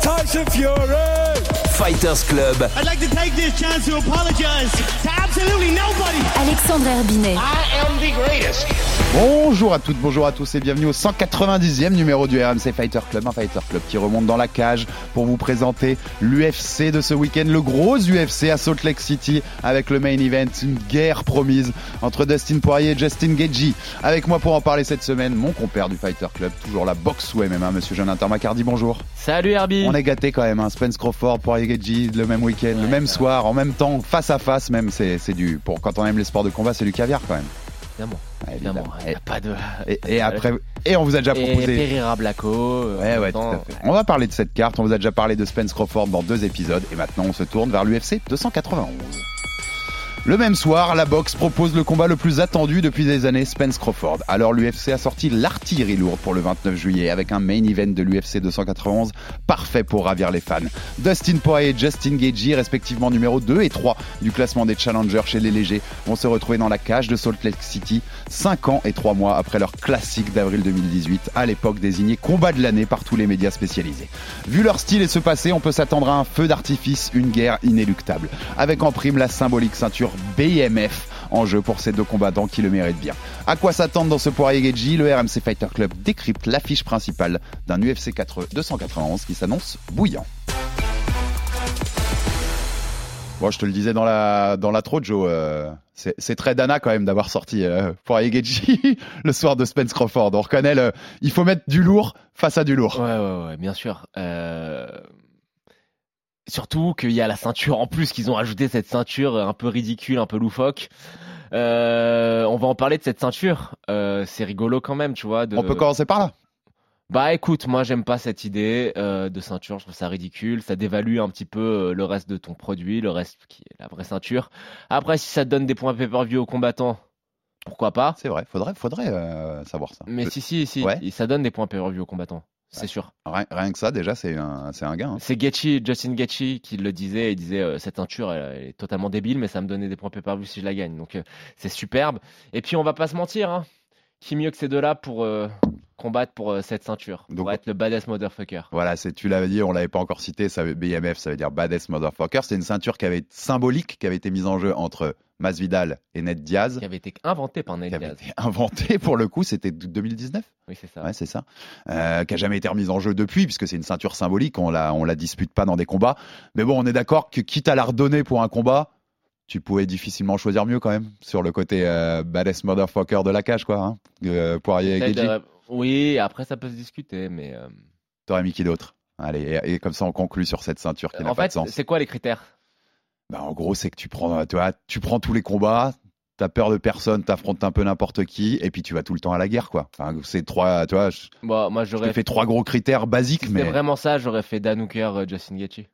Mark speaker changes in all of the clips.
Speaker 1: Tyson Fury.
Speaker 2: Fighters Club.
Speaker 3: I'd like to take this chance to apologize to absolutely nobody.
Speaker 4: Alexandre Herbinet.
Speaker 5: I am the greatest.
Speaker 6: Bonjour à toutes, bonjour à tous et bienvenue au 190e numéro du RMC Fighter Club, un Fighter Club qui remonte dans la cage pour vous présenter l'UFC de ce week-end, le gros UFC à Salt Lake City avec le main event, une guerre promise entre Dustin Poirier et Justin Gagey. Avec moi pour en parler cette semaine, mon compère du Fighter Club, toujours la boxe ou MMA, monsieur Jonathan Macardy, bonjour.
Speaker 7: Salut Herbie
Speaker 6: On est gâté quand même, hein. Spence Crawford, Poirier Le même week-end, le même soir, en même temps, face à face même, c'est c'est du, pour quand on aime les sports de combat, c'est du caviar quand même.
Speaker 7: Évidemment.
Speaker 6: Ouais,
Speaker 7: Évidemment. y a pas de.
Speaker 6: Et, et après, et on vous a déjà
Speaker 7: Et
Speaker 6: proposé.
Speaker 7: Pereira Blacko. euh,
Speaker 6: Ouais, ouais, tout à fait. On va parler de cette carte. On vous a déjà parlé de Spence Crawford dans deux épisodes. Et maintenant, on se tourne vers l'UFC 291. Le même soir, la boxe propose le combat le plus attendu depuis des années, Spence Crawford. Alors l'UFC a sorti l'artillerie lourde pour le 29 juillet avec un main event de l'UFC 291 parfait pour ravir les fans. Dustin Poirier et Justin Gagey, respectivement numéro 2 et 3 du classement des challengers chez les légers, vont se retrouver dans la cage de Salt Lake City 5 ans et 3 mois après leur classique d'avril 2018, à l'époque désigné combat de l'année par tous les médias spécialisés. Vu leur style et ce passé, on peut s'attendre à un feu d'artifice, une guerre inéluctable, avec en prime la symbolique ceinture BMF en jeu pour ces deux combattants qui le méritent bien. À quoi s'attendre dans ce Poirier Gagey Le RMC Fighter Club décrypte l'affiche principale d'un UFC 4 291 qui s'annonce bouillant. Bon, je te le disais dans la dans l'intro, Joe. euh, c'est très Dana quand même d'avoir sorti euh, Poirier le soir de Spence Crawford. On reconnaît. Il faut mettre du lourd face à du lourd.
Speaker 7: Ouais, ouais, ouais, bien sûr. Euh, Surtout qu'il y a la ceinture en plus, qu'ils ont ajouté cette ceinture un peu ridicule, un peu loufoque. Euh, on va en parler de cette ceinture. Euh, c'est rigolo quand même, tu vois. De...
Speaker 6: On peut commencer par là.
Speaker 7: Bah écoute, moi j'aime pas cette idée euh, de ceinture, je trouve ça ridicule, ça dévalue un petit peu le reste de ton produit, le reste qui est la vraie ceinture. Après si ça te donne des points pay-per-view aux combattants, pourquoi pas?
Speaker 6: C'est vrai. Faudrait faudrait savoir ça.
Speaker 7: Mais si si si,
Speaker 6: Ouais.
Speaker 7: ça donne des points pay-per-view aux combattants, c'est
Speaker 6: Ouais.
Speaker 7: sûr.
Speaker 6: Rien, rien que ça déjà c'est un c'est un gain. hein.
Speaker 7: C'est Gaethje, Justin Gaethje qui le disait, il disait euh, cette ceinture elle, elle est totalement débile mais ça me donnait des points pay-per-view si je la gagne. Donc euh, c'est superbe. Et puis on va pas se mentir hein. Qui mieux que ces deux-là pour euh, combattre pour euh, cette ceinture,
Speaker 6: Donc-
Speaker 7: pour être le badass motherfucker?
Speaker 6: Voilà, c'est tu l'avais dit, on l'avait pas encore cité, ça BMF, ça veut dire Baddest Motherfucker. C'est une ceinture qui avait été symbolique, qui avait été mise en jeu entre Masvidal et Ned Diaz,
Speaker 7: Qui avait été inventé par Ned
Speaker 6: qui avait
Speaker 7: Diaz.
Speaker 6: été inventée pour le coup, c'était 2019.
Speaker 7: Oui, c'est ça.
Speaker 6: Ouais, c'est ça. Euh, qui a jamais été remise en jeu depuis, puisque c'est une ceinture symbolique, on la, on la dispute pas dans des combats. Mais bon, on est d'accord que quitte à la redonner pour un combat, tu pouvais difficilement choisir mieux quand même sur le côté euh, Baddest Motherfucker de la cage, quoi. Hein. Euh, Poirier et
Speaker 7: euh, oui, après ça peut se discuter, mais euh,
Speaker 6: T'aurais mis qui d'autre? Allez, et, et comme ça on conclut sur cette ceinture qui n'a pas
Speaker 7: fait,
Speaker 6: de sens.
Speaker 7: c'est quoi les critères?
Speaker 6: Bah, en gros, c'est que tu prends, tu, vois, tu prends tous les combats, t'as peur de personne, t'affrontes un peu n'importe qui, et puis tu vas tout le temps à la guerre, quoi. Enfin, c'est trois, tu vois, je,
Speaker 7: Bon, moi j'aurais
Speaker 6: fais trois gros critères basiques,
Speaker 7: Si c'était
Speaker 6: mais
Speaker 7: vraiment ça, j'aurais fait Dan Hooker, Justin Gaethje.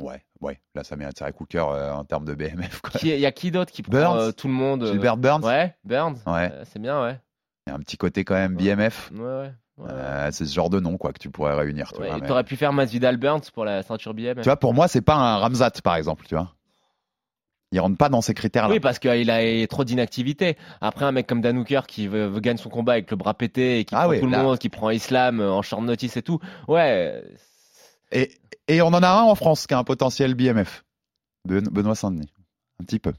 Speaker 6: Ouais, ouais, là ça mérite ça Cooker euh, en termes de BMF,
Speaker 7: il y a qui d'autre qui prend euh, tout le monde euh,
Speaker 6: Gilbert Burns,
Speaker 7: Ouais, Burns.
Speaker 6: Ouais.
Speaker 7: Euh, c'est bien, ouais.
Speaker 6: il y a un petit côté quand même BMF.
Speaker 7: Ouais, ouais. ouais,
Speaker 6: c'est ce genre de nom, quoi, que tu pourrais réunir. Tu vois, mais-
Speaker 7: T'aurais pu faire Masvidal Burns pour la ceinture BM.
Speaker 6: Tu vois, pour moi, c'est pas un Ramzat, par exemple, tu vois. Il rentre pas dans ces critères-là.
Speaker 7: Oui, parce qu'il a trop d'inactivité. Après, un mec comme Dan Hooker qui veut, veut gagner son combat avec le bras pété et qui
Speaker 6: Ah
Speaker 7: prend
Speaker 6: oui,
Speaker 7: tout le monde, qui prend Islam en short notice et tout. Ouais.
Speaker 6: Et, et on en a un en France qui a un potentiel BMF. Ben- Benoît Saint-Denis. Un petit peu.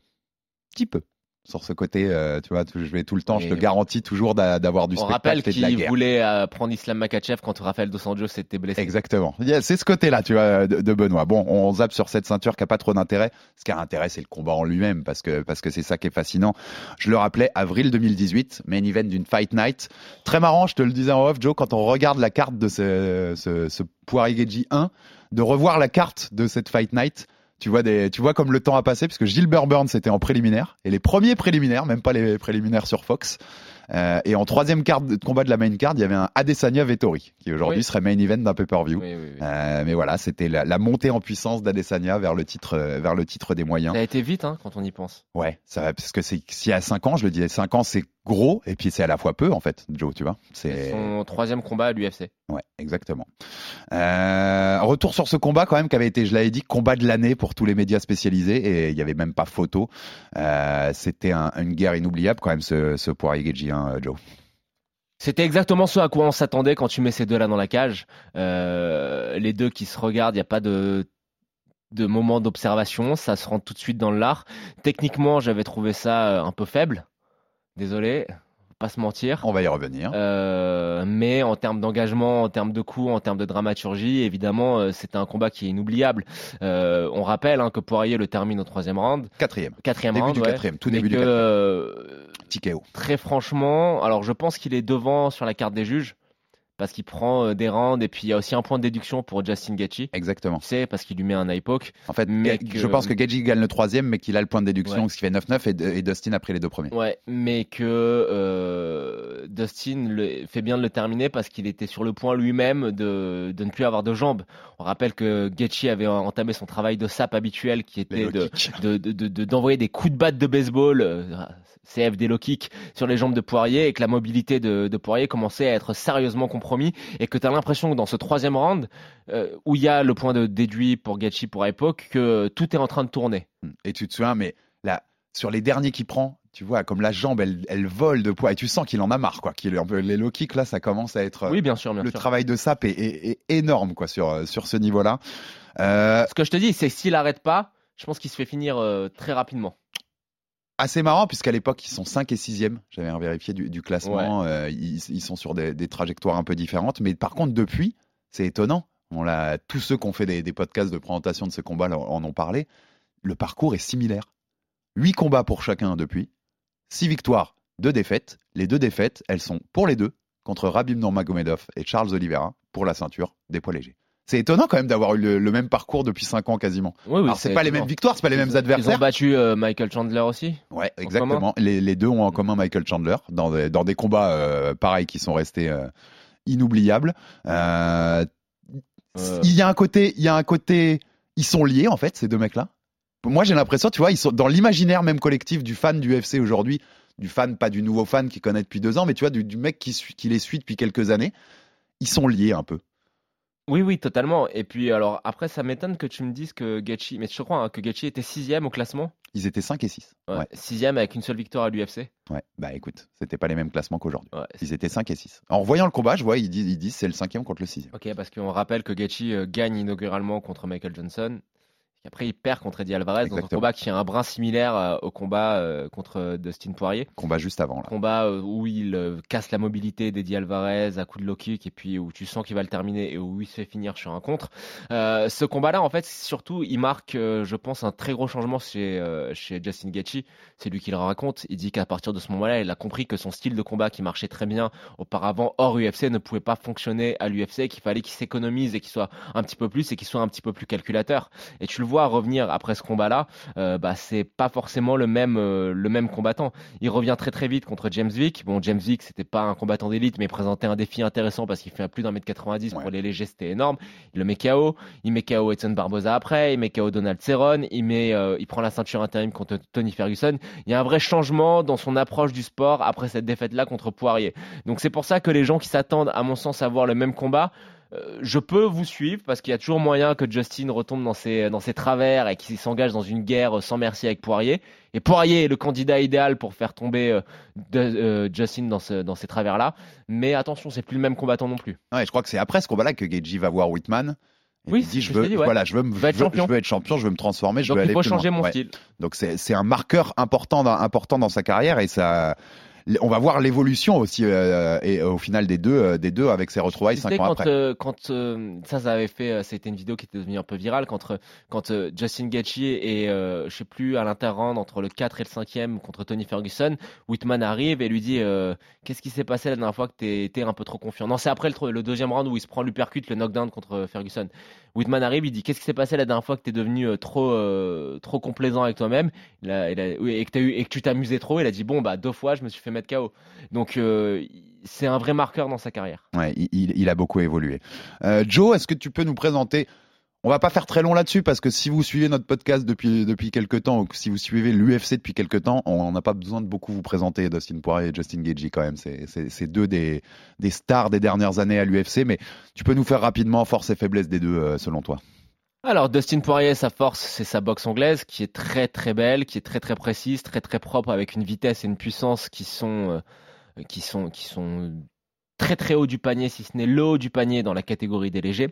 Speaker 6: petit peu. Sur ce côté, euh, tu vois, je vais tout le temps, je te garantis toujours d'a- d'avoir du
Speaker 7: On rappelle
Speaker 6: spectacle et de la
Speaker 7: qu'il voulait euh, prendre Islam Makachev quand Rafael Dos Anjos s'était blessé.
Speaker 6: Exactement. C'est ce côté-là, tu vois, de, de Benoît. Bon, on zappe sur cette ceinture qui a pas trop d'intérêt. Ce qui a intérêt, c'est le combat en lui-même, parce que parce que c'est ça qui est fascinant. Je le rappelais, avril 2018, main event d'une Fight Night. Très marrant, je te le disais en off, Joe, quand on regarde la carte de ce, ce, ce Poirier Gagey 1, de revoir la carte de cette Fight Night, Tu vois des, tu vois comme le temps a passé puisque Gilbert Burns était en préliminaire et les premiers préliminaires, même pas les préliminaires sur Fox. Euh, et en troisième carte de combat de la main card, il y avait un Adesanya Vettori qui aujourd'hui
Speaker 7: Oui.
Speaker 6: serait main event d'un pay-per-view.
Speaker 7: Oui, oui, oui.
Speaker 6: Euh, mais voilà, c'était la, la montée en puissance d'Adesanya vers le titre, euh, vers le titre des moyens.
Speaker 7: Ça a été vite hein, quand on y pense.
Speaker 6: Ouais, ça parce que c'est s'il y a 5 ans, je le disais, 5 ans c'est gros et puis c'est à la fois peu en fait, Joe, tu vois.
Speaker 7: C'est son troisième combat à l'UFC.
Speaker 6: ouais, exactement. Euh, retour sur ce combat quand même qui avait été, je l'avais dit, combat de l'année pour tous les médias spécialisés et il y avait même pas photo. Euh, c'était un- une guerre inoubliable quand même ce, ce Poirier Geji, hein, Joe.
Speaker 7: C'était exactement ce à quoi on s'attendait quand tu mets ces deux-là dans la cage. Euh, les deux qui se regardent, il n'y a pas de de moment d'observation, ça se rentre tout de suite dans le lard. Techniquement, j'avais trouvé ça euh, un peu faible. Désolé, pas se mentir.
Speaker 6: On va y revenir.
Speaker 7: Euh, mais en termes d'engagement, en termes de coups, en termes de dramaturgie, évidemment, euh, c'était un combat qui est inoubliable. Euh, on rappelle hein, que Poirier le termine au troisième round,
Speaker 6: Quatrième,
Speaker 7: quatrième
Speaker 6: début
Speaker 7: round,
Speaker 6: du
Speaker 7: ouais.
Speaker 6: quatrième, tout début du
Speaker 7: que,
Speaker 6: quatrième.
Speaker 7: Très franchement, alors je pense qu'il est devant sur la carte des juges parce qu'il prend euh, des rounds et puis il y a aussi un point de déduction pour Justin Gaethje.
Speaker 6: Exactement.
Speaker 7: Tu sais, parce qu'il lui met un poke.
Speaker 6: En fait,
Speaker 7: Mais
Speaker 6: je pense que Geji gagne le troisième, mais qu'il a le point de déduction,
Speaker 7: Ouais.
Speaker 6: ce qui fait 9-9 et, et Dustin a pris les deux premiers.
Speaker 7: Ouais, mais que euh, Dustin le- fait bien de le terminer parce qu'il était sur le point lui-même de, de ne plus avoir de jambes. On rappelle que Gaethje avait entamé son travail de sap habituel qui était
Speaker 6: low
Speaker 7: de, de- de- de- de- d'envoyer des coups de batte de baseball, euh, CF des low kicks, sur les jambes de Poirier et que la mobilité de, Poirier commençait à être sérieusement compromis et que tu as l'impression que dans ce troisième round, euh, où il y a le point de déduit pour Gaethje pour époque, que tout est en train de tourner.
Speaker 6: Et tu te souviens, mais là, sur les derniers qu'il prend, tu vois, comme la jambe, elle, elle vole de poids, et tu sens qu'il en a marre, quoi. Qu'il est un peu, les low kicks, là, ça commence à être.
Speaker 7: Oui, bien sûr, bien
Speaker 6: le
Speaker 7: sûr.
Speaker 6: travail de sap est, est- est énorme, quoi, sur, euh, sur ce niveau-là. Euh,
Speaker 7: Ce que je te dis, c'est s'il arrête pas, je pense qu'il se fait finir euh, très rapidement.
Speaker 6: Assez marrant, puisqu'à l'époque, ils sont 5 et 6e. J'avais vérifié du, du classement. euh, ils, ils sont sur des, des trajectoires un peu différentes. Mais par contre, depuis, c'est étonnant. On l'a, tous ceux qui ont fait des, des podcasts de présentation de ce combat là, en ont parlé. Le parcours est similaire. 8 combats pour chacun depuis. 6 victoires, 2 défaites. Les deux défaites, elles sont pour les deux contre Rabim Nurmagomedov et Charles Oliveira pour la ceinture des poids légers. C'est étonnant quand même d'avoir eu le, le même parcours depuis 5 ans quasiment.
Speaker 7: Oui, oui,
Speaker 6: Alors c'est pas les mêmes victoires, c'est pas les mêmes adversaires.
Speaker 7: Ils ont battu euh, Michael Chandler aussi.
Speaker 6: Ouais,
Speaker 7: En
Speaker 6: exactement. Les, les deux ont en commun Michael Chandler dans des, dans des combats euh, pareils qui sont restés euh, inoubliables. Il y a un côté, il y a un côté, ils sont liés en fait ces deux mecs-là. Moi j'ai l'impression, tu vois, ils sont dans l'imaginaire même collectif du fan du UFC aujourd'hui, du fan pas du nouveau fan qui connaît depuis deux ans, mais tu vois du, du mec qui les suit depuis quelques années. Ils sont liés un peu.
Speaker 7: Oui, oui, totalement. Et puis, alors, après, ça m'étonne que tu me dises que Gaethje, mais je crois hein, que Gaethje était sixième au classement.
Speaker 6: Ils étaient 5 et 6.
Speaker 7: Ouais,
Speaker 6: Ouais.
Speaker 7: Sixième avec une seule victoire à l'UFC.
Speaker 6: ouais. Bah écoute, c'était pas les mêmes classements qu'aujourd'hui.
Speaker 7: Ouais,
Speaker 6: Ils étaient 5 et 6. En voyant le combat, je vois, ils disent, ils disent c'est le cinquième contre le sixième.
Speaker 7: Ok, parce qu'on rappelle que Gaethje euh, gagne inauguralement contre Michael Johnson. Et après, il perd contre Eddie Alvarez dans un
Speaker 6: Exactement.
Speaker 7: combat qui est un brin similaire euh, au combat euh, contre Dustin Poirier.
Speaker 6: Combat juste avant là.
Speaker 7: Combat euh, où il euh, casse la mobilité d'Eddie Alvarez à coup de low kick et puis où tu sens qu'il va le terminer et où il se fait finir sur un contre. Euh, ce combat-là, en fait, surtout, il marque, euh, je pense, un très gros changement chez, euh, chez Justin Gaethje. C'est lui qui le raconte. Il dit qu'à partir de ce moment-là, il a compris que son style de combat qui marchait très bien auparavant hors UFC ne pouvait pas fonctionner à l'UFC, qu'il fallait qu'il s'économise et qu'il soit un petit peu plus et qu'il soit un petit peu plus calculateur. Et tu le vois revenir après ce combat-là, euh, bah c'est pas forcément le même euh, le même combattant. Il revient très très vite contre James Vick. Bon, James Vick c'était pas un combattant d'élite, mais il présentait un défi intéressant parce qu'il fait plus d'un mètre 90
Speaker 6: Ouais.
Speaker 7: pour les légers, c'était énorme. Il le met KO, il met KO Edson Barboza après, il met KO Donald Cerrone, il met euh, il prend la ceinture intérim contre Tony Ferguson. Il y a un vrai changement dans son approche du sport après cette défaite-là contre Poirier. Donc c'est pour ça que les gens qui s'attendent, à mon sens, à voir le même combat, je peux vous suivre parce qu'il y a toujours moyen que Justin retombe dans ses, dans ses travers et qu'il s'engage dans une guerre sans merci avec Poirier. Et Poirier est le candidat idéal pour faire tomber euh, de- euh, Justin dans, ce, dans ces travers-là. Mais attention, c'est plus le même combattant non plus.
Speaker 6: Ouais, je crois que c'est après ce combat-là que Geji va voir Whitman. Et
Speaker 7: Oui,
Speaker 6: dit je veux,
Speaker 7: dit, ouais.
Speaker 6: voilà, je veux,
Speaker 7: Je veux être
Speaker 6: je veux-
Speaker 7: champion.
Speaker 6: je veux être champion, je veux me transformer, je
Speaker 7: Donc
Speaker 6: veux
Speaker 7: il
Speaker 6: aller
Speaker 7: faut
Speaker 6: plus loin.
Speaker 7: changer mon
Speaker 6: Ouais.
Speaker 7: style.
Speaker 6: Donc c'est c'est un marqueur important dans, important dans sa carrière et ça. On va voir l'évolution aussi euh, et au final des deux euh, des deux avec ses retrouvailles
Speaker 7: Tu
Speaker 6: cinq ans
Speaker 7: quand,
Speaker 6: après.
Speaker 7: euh, quand euh, ça, ça avait fait, euh, c'était une vidéo qui était devenue un peu virale quand, euh, quand euh, Justin Gaethje et euh, je sais plus à l'interround entre le 4 et le 5e contre Tony Ferguson, Whitman arrive et lui dit euh, qu'est-ce qui s'est passé la dernière fois que t'es été un peu trop confiant? Non, c'est après le, le deuxième round où il se prend l'uppercut, le knockdown contre Ferguson. Whitman arrive, il dit qu'est-ce qui s'est passé la dernière fois que t'es devenu euh, trop euh, trop complaisant avec toi-même? Et que tu t'amusais trop. Il a dit bon bah deux fois je me suis fait mettre KO. Donc euh, c'est un vrai marqueur dans sa carrière.
Speaker 6: Ouais, il, a beaucoup évolué. Joe, est-ce que tu peux nous présenter On va pas faire très long là-dessus parce que si vous suivez notre podcast depuis depuis quelques temps ou si vous suivez l'UFC depuis quelques temps, on n'a pas besoin de beaucoup vous présenter Dustin Poirier et Justin Gaethje quand même. C'est deux des des stars des dernières années à l'UFC, mais tu peux nous faire rapidement force et faiblesse des deux euh, selon toi.
Speaker 7: Alors Dustin Poirier, sa force, c'est sa boxe anglaise qui est très très belle, qui est très très précise, très très propre, avec une vitesse et une puissance qui sont euh, qui sont qui sont très très haut du panier, si ce n'est le haut du panier dans la catégorie des légers.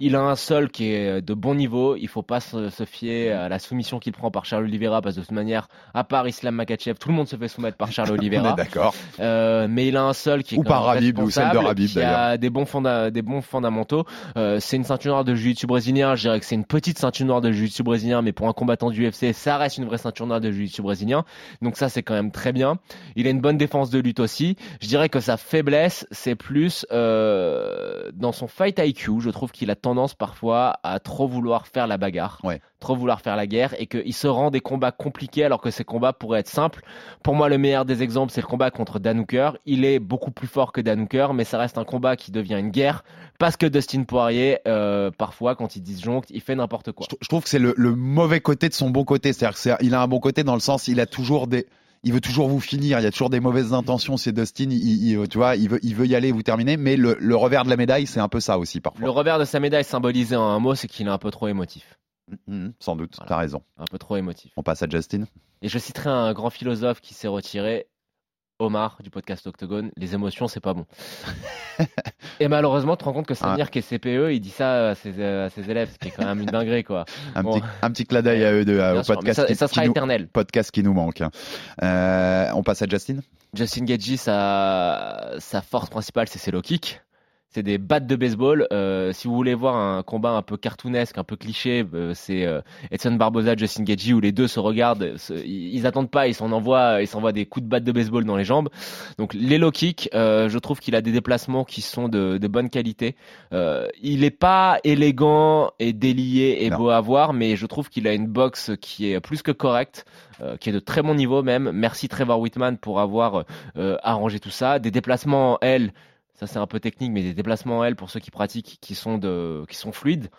Speaker 7: Il a un sol qui est de bon niveau. Il faut pas se, se fier à la soumission qu'il prend par Charles Oliveira parce que de toute manière, à part Islam Makachev, tout le monde se fait soumettre par Charles Oliveira.
Speaker 6: d'accord.
Speaker 7: Euh, mais il a un sol qui est
Speaker 6: Ou par Habib, ou celle de Habib,
Speaker 7: qui a des bons, fonda- des bons fondamentaux. Euh, c'est une ceinture noire de jiu-jitsu brésilien. Je dirais que c'est une petite ceinture noire de jiu-jitsu brésilien, mais pour un combattant du UFC, ça reste une vraie ceinture noire de jiu-jitsu brésilien. Donc ça, c'est quand même très bien. Il a une bonne défense de lutte aussi. Je dirais que sa faiblesse, c'est plus euh, dans son fight IQ. Je trouve qu'il a tendance parfois à trop vouloir faire la bagarre,
Speaker 6: Ouais.
Speaker 7: trop vouloir faire la guerre, et qu'il se rend des combats compliqués alors que ces combats pourraient être simples. Pour moi, le meilleur des exemples, c'est le combat contre Dan Hooker. Il est beaucoup plus fort que Dan Hooker, mais ça reste un combat qui devient une guerre parce que Dustin Poirier, euh, parfois, quand il disjoncte, il fait n'importe quoi.
Speaker 6: Je, trou- je trouve que c'est le, le mauvais côté de son bon côté. C'est-à-dire que c'est- il a un bon côté dans le sens, il a toujours des, il veut toujours vous finir. Il y a toujours des mauvaises intentions. C'est Dustin, il, il- tu vois, il veut, il veut y aller, vous terminer. Mais le, le revers de la médaille, c'est un peu ça aussi parfois.
Speaker 7: Le revers de sa médaille symbolisé en un mot, c'est qu'il est un peu trop émotif.
Speaker 6: Mhm, sans doute,
Speaker 7: Voilà.
Speaker 6: t'as raison.
Speaker 7: Un peu trop émotif.
Speaker 6: On passe à Justin.
Speaker 7: Et je citerai un grand philosophe qui s'est retiré, Omar, du podcast Octogone. Les émotions, c'est pas bon. Et malheureusement, tu te rends compte que Samir, qui est CPE, il dit ça à ses, à ses élèves, ce qui est quand même une dinguerie, quoi.
Speaker 6: Un
Speaker 7: Bon.
Speaker 6: petit, un petit clin d'œil à eux deux,
Speaker 7: Bien
Speaker 6: au
Speaker 7: sûr,
Speaker 6: podcast,
Speaker 7: ça,
Speaker 6: qui,
Speaker 7: et ça
Speaker 6: qui
Speaker 7: sera
Speaker 6: nous,
Speaker 7: éternel.
Speaker 6: podcast qui nous manque. hein. Euh, on passe à Justin.
Speaker 7: Justin Gaethje, sa, sa force principale, c'est ses low kicks. C'est des battes de baseball. Euh, si vous voulez voir un combat un peu cartoonesque, un peu cliché, euh, c'est euh, Edson Barboza, Justin Gaethje, où les deux se regardent. se- ils, ils attendent pas, ils s'en envoient, ils s'envoient des coups de batte de baseball dans les jambes. Donc les low kicks, euh, je trouve qu'il a des déplacements qui sont de, de bonne qualité. Euh, il est pas élégant et délié et
Speaker 6: Non.
Speaker 7: beau à voir, mais je trouve qu'il a une boxe qui est plus que correcte, euh, qui est de très bon niveau même. Merci Trevor Whitman pour avoir euh, arrangé tout ça. Des déplacements en L, ça c'est un peu technique, mais des déplacements en L pour ceux qui pratiquent, qui sont de, qui sont fluides.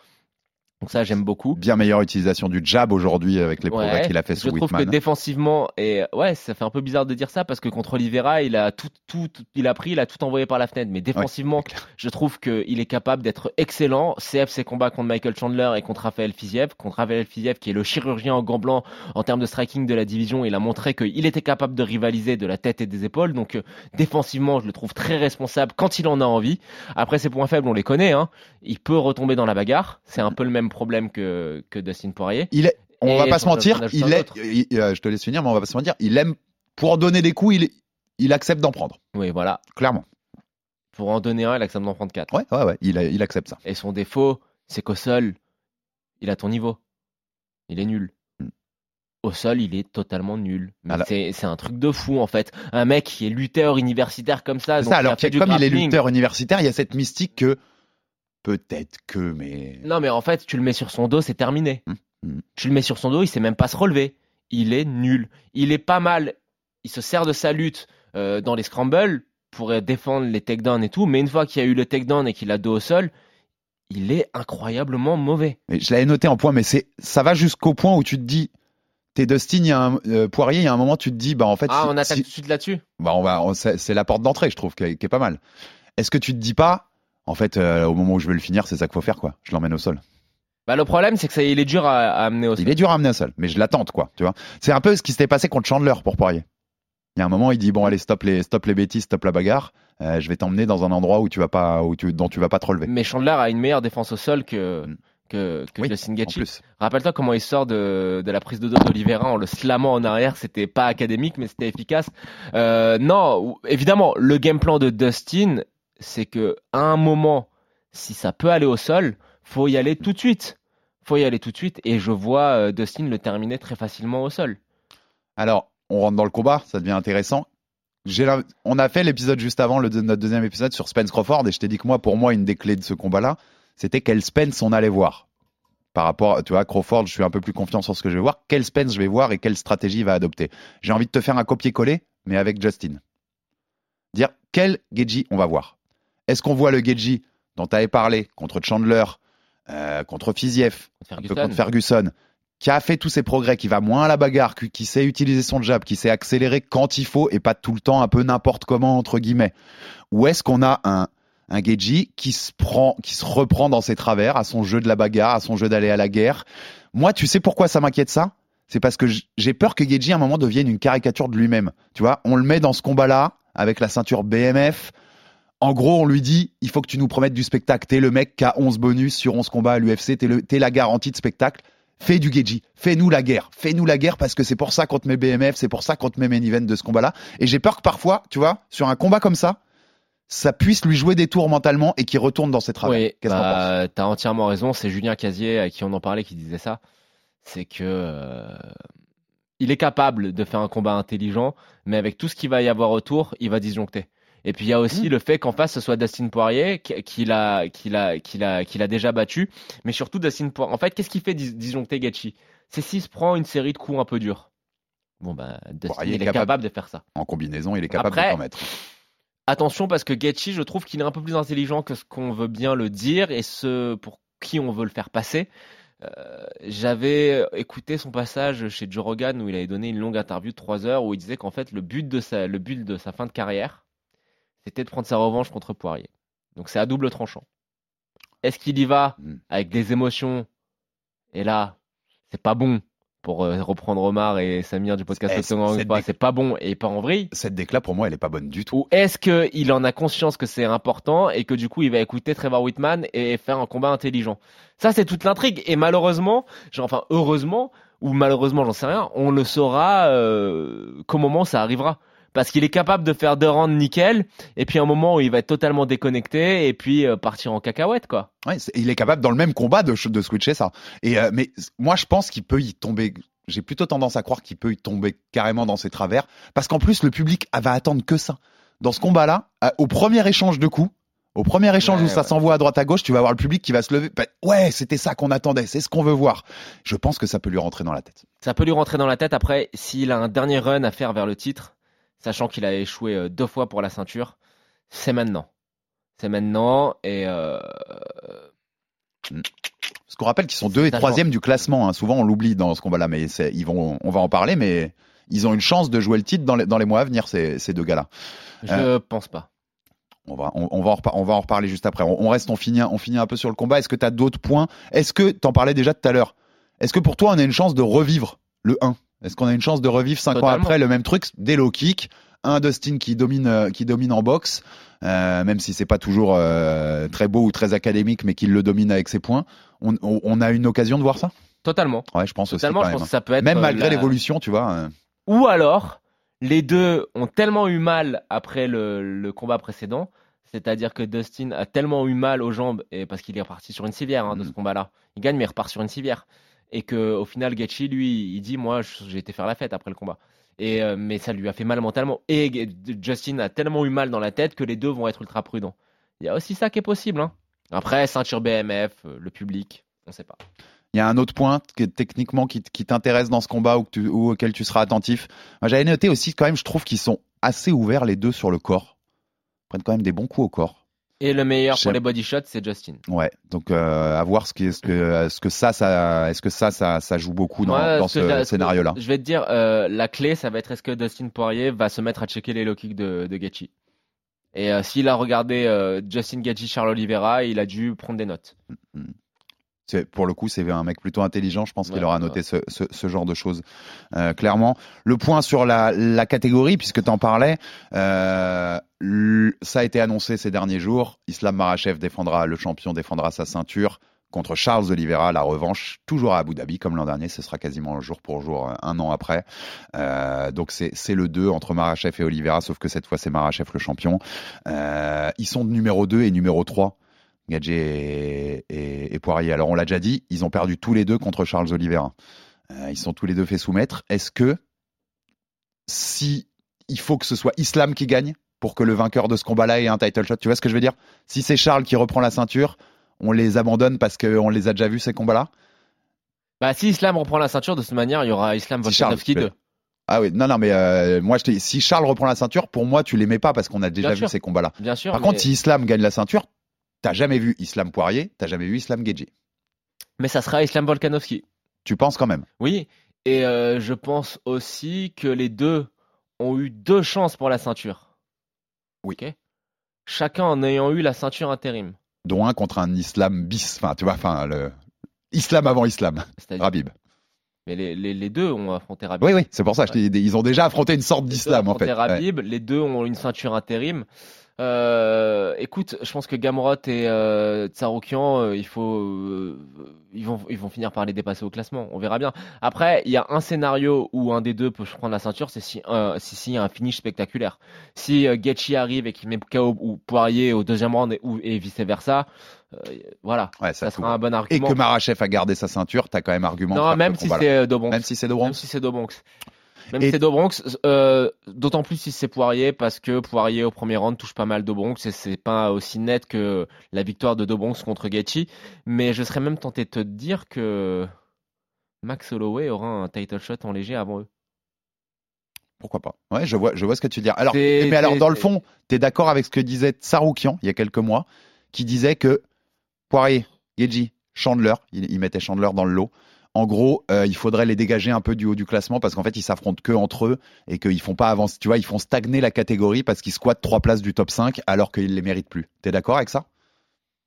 Speaker 7: Donc ça j'aime beaucoup.
Speaker 6: Bien meilleure utilisation du jab aujourd'hui avec les progrès
Speaker 7: Ouais,
Speaker 6: qu'il a fait
Speaker 7: je
Speaker 6: sous
Speaker 7: trouve
Speaker 6: Whitman.
Speaker 7: que défensivement et ouais ça fait un peu bizarre de dire ça parce que contre Oliveira il a tout, tout, tout- il a pris il a tout envoyé par la fenêtre. Mais défensivement je trouve qu'il est capable d'être excellent. CF ses combats contre Michael Chandler et contre Raphaël Fiziev. Contre Raphaël Fiziev qui est le chirurgien en gants blancs en termes de striking de la division il a montré qu'il était capable de rivaliser de la tête et des épaules. Donc euh, défensivement je le trouve très responsable quand il en a envie. Après ses points faibles on les connaît hein. il peut retomber dans la bagarre. C'est un peu le même problème que, que Dustin Poirier
Speaker 6: Il est, on
Speaker 7: Et
Speaker 6: va pas se mentir, il est, il- euh, je te laisse finir, mais on va pas se mentir, il aime, pour en donner des coups, il, il accepte d'en prendre.
Speaker 7: oui voilà
Speaker 6: Clairement.
Speaker 7: pour en donner un il accepte d'en prendre quatre
Speaker 6: Ouais, ouais, ouais, il, a- il accepte ça.
Speaker 7: Et son défaut, c'est qu'au sol, il a ton niveau. Il est nul.
Speaker 6: Hmm.
Speaker 7: Au sol, il est totalement nul.
Speaker 6: Alors-
Speaker 7: c'est un truc de fou en fait. Un mec qui est lutteur universitaire comme ça. Donc
Speaker 6: ça,
Speaker 7: a
Speaker 6: alors
Speaker 7: fait du
Speaker 6: comme il est lutteur universitaire, il y a cette mystique que peut-être que, mais.
Speaker 7: Non, mais en fait, tu le mets sur son dos, c'est terminé.
Speaker 6: Hmm. Hmm.
Speaker 7: Tu le mets sur son dos, il sait même pas se relever. Il est nul. Il est pas mal. Il se sert de sa lutte euh, dans les scrambles pour défendre les takedowns et tout. Mais une fois qu'il y a eu le takedown et qu'il a dos au sol, il est incroyablement mauvais.
Speaker 6: Mais je l'avais noté en point, mais c'est, ça va jusqu'au point où tu te dis, t'es Dustin, il y a un, euh, Poirier, il y a un moment, tu te dis, bah en fait,
Speaker 7: Ah,
Speaker 6: si-
Speaker 7: on attaque
Speaker 6: si-
Speaker 7: tout de suite là-dessus?
Speaker 6: bah on va, c'est la porte d'entrée, je trouve, qui est, qui est pas mal. Est-ce que tu te dis pas, en fait, euh, au moment où je veux le finir, c'est ça qu'il faut faire, quoi. Je l'emmène au sol.
Speaker 7: Bah, le problème, c'est que ça, il est dur à, à amener au sol.
Speaker 6: Il est dur à amener au sol, mais je l'attente, quoi. Tu vois. C'est un peu ce qui s'était passé contre Chandler pour Poirier. Il y a un moment, il dit bon, allez, stop les, stop les bêtises, stop la bagarre. Euh, je vais t'emmener dans un endroit où tu vas pas, où tu, dont tu vas pas te relever.
Speaker 7: Mais Chandler a une meilleure défense au sol que,
Speaker 6: Mm.
Speaker 7: que, que
Speaker 6: Oui,
Speaker 7: Justin Gaethje. Rappelle-toi comment il sort de, de la prise de dos d'Olivera en le slamant en arrière. C'était pas académique, mais c'était efficace. Euh, non, évidemment, le game plan de Dustin, c'est que à un moment, si ça peut aller au sol, faut y aller tout de suite. Faut y aller tout de suite. Et je vois euh, Dustin le terminer très facilement au sol.
Speaker 6: Alors, on rentre dans le combat, ça devient intéressant. On a fait l'épisode juste avant, notre deuxième épisode sur Spence Crawford, et je t'ai dit que moi, pour moi, une des clés de ce combat-là, c'était quel Spence on allait voir. Par rapport, tu vois, Crawford, je suis un peu plus confiant sur ce que je vais voir. Quel Spence je vais voir et quelle stratégie il va adopter. J'ai envie de te faire un copier-coller, mais avec Justin. Dire quel Geji on va voir. Est-ce qu'on voit le Geji dont tu avais parlé contre Chandler, euh, contre Fiziev, un peu contre Ferguson, qui a fait tous ses progrès, qui va moins à la bagarre, qui, qui sait utiliser son jab, qui sait accélérer quand il faut et pas tout le temps un peu n'importe comment entre guillemets. Ou est-ce qu'on a un un Geji qui se prend, qui se reprend dans ses travers, à son jeu de la bagarre, à son jeu d'aller à la guerre? Moi, tu sais pourquoi ça m'inquiète ça? C'est parce que j'ai peur que Geji à un moment devienne une caricature de lui-même. Tu vois, on le met dans ce combat-là avec la ceinture BMF. En gros, on lui dit, il faut que tu nous promettes du spectacle. T'es le mec qui a 11 bonus sur 11 combats à l'UFC. T'es, la garantie de spectacle. Fais du Geji. Fais-nous la guerre. Fais-nous la guerre parce que c'est pour ça qu'on te met BMF, c'est pour ça qu'on te met main event de ce combat-là. Et j'ai peur que parfois, tu vois, sur un combat comme ça, ça puisse lui jouer des tours mentalement et qu'il retourne dans ses travers.
Speaker 7: Oui,
Speaker 6: Qu'est-ce
Speaker 7: bah, t'as entièrement raison. C'est Julien Casier à qui on en parlait qui disait ça. C'est que euh, il est capable de faire un combat intelligent, mais avec tout ce qu'il va y avoir autour, il va disjoncter. Et puis il y a aussi
Speaker 6: Mmh.
Speaker 7: le fait qu'en face ce soit Dustin Poirier qui- qu'il a, qu'il a, qu'il a, qu'il a déjà battu, mais surtout Dustin Poirier. En fait, qu'est-ce qui fait dis- disjoncter Gaethje C'est s'il se prend une série de coups un peu durs. Bon bah, Dustin
Speaker 6: Poirier
Speaker 7: il
Speaker 6: est capable.
Speaker 7: capable de faire ça.
Speaker 6: En combinaison, il est capable
Speaker 7: Après,
Speaker 6: de t'en mettre.
Speaker 7: Attention parce que Gaethje, je trouve qu'il est un peu plus intelligent que ce qu'on veut bien le dire et ce pour qui on veut le faire passer. Euh, J'avais écouté son passage chez Joe Rogan où il avait donné une longue interview de 3 heures où il disait qu'en fait le but de sa, le but de sa fin de carrière, c'était de prendre sa revanche contre Poirier. Donc c'est à double tranchant. Est-ce qu'il y va
Speaker 6: Mm.
Speaker 7: avec des émotions Et là, c'est pas bon pour euh, reprendre Omar et Samir du podcast
Speaker 6: cette
Speaker 7: Pas,
Speaker 6: déc-
Speaker 7: C'est pas bon et pas en vrille.
Speaker 6: Cette déclat, pour moi, elle est pas bonne du tout.
Speaker 7: Ou est-ce qu'il en a conscience que c'est important et que du coup il va écouter Trevor Whitman et faire un combat intelligent? Ça c'est toute l'intrigue et malheureusement, genre, enfin heureusement ou malheureusement j'en sais rien, on le saura euh, qu'au moment ça arrivera. Parce qu'il est capable de faire deux rounds nickel et puis un moment où il va être totalement déconnecté et puis euh, partir en cacahuète quoi.
Speaker 6: Ouais, il est capable dans le même combat de, de switcher ça. Et euh, mais moi, je pense qu'il peut y tomber. J'ai plutôt tendance à croire qu'il peut y tomber carrément dans ses travers, parce qu'en plus, le public ah, va attendre que ça. Dans ce combat-là, euh, au premier échange de coups, au premier échange
Speaker 7: Ouais,
Speaker 6: où ça
Speaker 7: ouais.
Speaker 6: s'envoie à droite à gauche, tu vas voir le public qui va se lever. Bah, ouais, c'était ça qu'on attendait, c'est ce qu'on veut voir. Je pense que ça peut lui rentrer dans la tête.
Speaker 7: Ça peut lui rentrer dans la tête après s'il a un dernier run à faire vers le titre, sachant qu'il a échoué euh, deux fois pour la ceinture, c'est maintenant. C'est maintenant et euh,
Speaker 6: Parce qu'on rappelle qu'ils sont deux et troisième du classement. hein. Souvent, on l'oublie dans ce combat-là, mais ils vont, on va en parler. Mais ils ont une chance de jouer le titre dans les, dans les mois à venir, ces, ces deux gars-là.
Speaker 7: je pense pas.
Speaker 6: On va, on, on va, en repa- on va en reparler juste après. On, on reste, on finit, on finit un peu sur le combat. Est-ce que tu as d'autres points? Est-ce que, t'en parlais déjà tout à l'heure, est-ce que pour toi, on a une chance de revivre le 1 Est-ce qu'on a une chance de revivre 5 ans après le même truc? Des low kicks, un Dustin qui domine, euh, qui domine en boxe, euh, même si c'est pas toujours euh, très beau ou très académique, mais qu'il le domine avec ses points. On, on- on a une occasion de voir ça?
Speaker 7: Totalement.
Speaker 6: Ouais, je pense aussi.
Speaker 7: Totalement,
Speaker 6: quand
Speaker 7: je
Speaker 6: même.
Speaker 7: pense que ça peut être
Speaker 6: Même malgré
Speaker 7: la-
Speaker 6: l'évolution, tu vois. euh,
Speaker 7: Ou alors, les deux ont tellement eu mal après le, le combat précédent, c'est-à-dire que Dustin a tellement eu mal aux jambes, et parce qu'il est reparti sur une civière hein, de ce
Speaker 6: Mhm.
Speaker 7: combat-là. Il gagne, mais il repart sur une civière. Et que au final, Gaethje, lui, il dit, moi, j'ai été faire la fête après le combat. Et euh, mais ça lui a fait mal mentalement. Et Justin a tellement eu mal dans la tête que les deux vont être ultra prudents. Il y a aussi ça qui est possible. Hein. Après, ceinture BMF, euh, le public, on sait pas.
Speaker 6: Il y a un autre point que techniquement qui, t'intéresse dans ce combat ou, ou auquel tu seras attentif. J'avais noté aussi quand même, je trouve qu'ils sont assez ouverts les deux sur le corps. Ils prennent quand même des bons coups au corps.
Speaker 7: Et le meilleur pour les body shots, c'est Justin.
Speaker 6: Ouais. Donc euh, à voir ce, qui, ce que ce que ça ça est-ce que ça ça, ça joue beaucoup dans,
Speaker 7: ce
Speaker 6: scénario-là?
Speaker 7: Je vais te dire, euh, la clé, ça va être est-ce que Dustin Poirier va se mettre à checker les low kicks de, de Gaethje. Et euh, s'il a regardé euh, Justin Gaethje, Charles Oliveira, il a dû prendre des notes.
Speaker 6: C'est- Pour le coup, c'est un mec plutôt intelligent. Je pense qu'il aura
Speaker 7: ouais.
Speaker 6: noté ce, ce, ce genre de choses. Euh, clairement, le point sur la, la catégorie, puisque tu en parlais, euh, ça a été annoncé ces derniers jours. Islam Marachev défendra, le champion défendra sa ceinture contre Charles Oliveira, la revanche, toujours à Abu Dhabi, comme l'an dernier. Ce sera quasiment jour pour jour, un an après. Euh, donc c'est c'est le 2 entre Marachev et Oliveira, sauf que cette fois c'est Marachev le champion. Euh, ils sont de numéro 2 et numéro 3. Gadget et, et- et Poirier. Alors on l'a déjà dit, ils ont perdu tous les deux contre Charles Oliveira. Euh, ils sont tous les deux fait soumettre. Est-ce que si il faut que ce soit Islam qui gagne pour que le vainqueur de ce combat-là ait un title shot, tu vois ce que je veux dire? Si c'est Charles qui reprend la ceinture, on les abandonne parce qu'on les a déjà vus ces combats-là?
Speaker 7: Bah, si Islam reprend la ceinture, de cette manière, il y aura Islam
Speaker 6: Si Charles,
Speaker 7: Volkanovski 2.
Speaker 6: Ah oui, non, non, mais euh, moi, je si Charles reprend la ceinture, pour moi, tu les mets pas parce qu'on a déjà
Speaker 7: Bien
Speaker 6: vu
Speaker 7: sûr.
Speaker 6: ces combats-là.
Speaker 7: Bien sûr.
Speaker 6: Par
Speaker 7: mais...
Speaker 6: contre, si Islam gagne la ceinture, t'as jamais vu Islam Poirier, t'as jamais vu Islam Gedji.
Speaker 7: mais ça sera Islam Volkanovski.
Speaker 6: Tu penses quand même
Speaker 7: Oui. Et euh, je pense aussi que les deux ont eu deux chances pour la ceinture.
Speaker 6: Oui.
Speaker 7: Chacun en ayant eu la ceinture intérim.
Speaker 6: Dont un contre un Islam bis, enfin, tu vois, enfin, le Islam avant Islam,
Speaker 7: C'est-à-dire-
Speaker 6: Rabib.
Speaker 7: Mais les, les, les deux ont affronté Rabib.
Speaker 6: Oui, oui, c'est pour ça, je ils ont déjà affronté une sorte d'Islam en fait. Ouais.
Speaker 7: Rabib, Les deux ont une ceinture intérim. Euh, écoute, je pense que Gamrot et euh, Tsaroukian, euh, il faut, euh, ils vont, ils vont finir par les dépasser au classement. On verra bien. Après, il y a un scénario où un des deux peut prendre la ceinture, c'est si, euh, si, si il y a un finish spectaculaire. Si euh, Gaethje arrive et qu'il met KO ou Poirier au deuxième round et, ou, et vice versa, voilà,
Speaker 6: Ouais,
Speaker 7: ça,
Speaker 6: ça
Speaker 7: sera un bon
Speaker 6: Et
Speaker 7: argument.
Speaker 6: que Marachev a gardé sa ceinture, t'as quand même argument.
Speaker 7: non, même si.
Speaker 6: Même si c'est de
Speaker 7: Même si c'est Dobronx. Même
Speaker 6: Et-
Speaker 7: si c'est Dobronx, euh, d'autant plus si c'est Poirier, parce que Poirier au premier round touche pas mal Dobronx et c'est pas aussi net que la victoire de Dobronx contre Gaethje. Mais je serais même tenté de te dire que Max Holloway aura un title shot en léger avant eux.
Speaker 6: Pourquoi pas Ouais, je vois, je vois ce que tu veux dire. Alors, mais alors, dans le fond, t'es d'accord avec ce que disait Tsaroukian il y a quelques mois, qui disait que Poirier, Geji, Chandler, il, il mettait Chandler dans le lot. En gros, euh, il faudrait les dégager un peu du haut du classement parce qu'en fait, ils s'affrontent que entre eux et qu'ils font pas avancer. Tu vois, ils font stagner la catégorie parce qu'ils squattent trois places du top 5 alors qu'ils les méritent plus. T'es d'accord avec ça?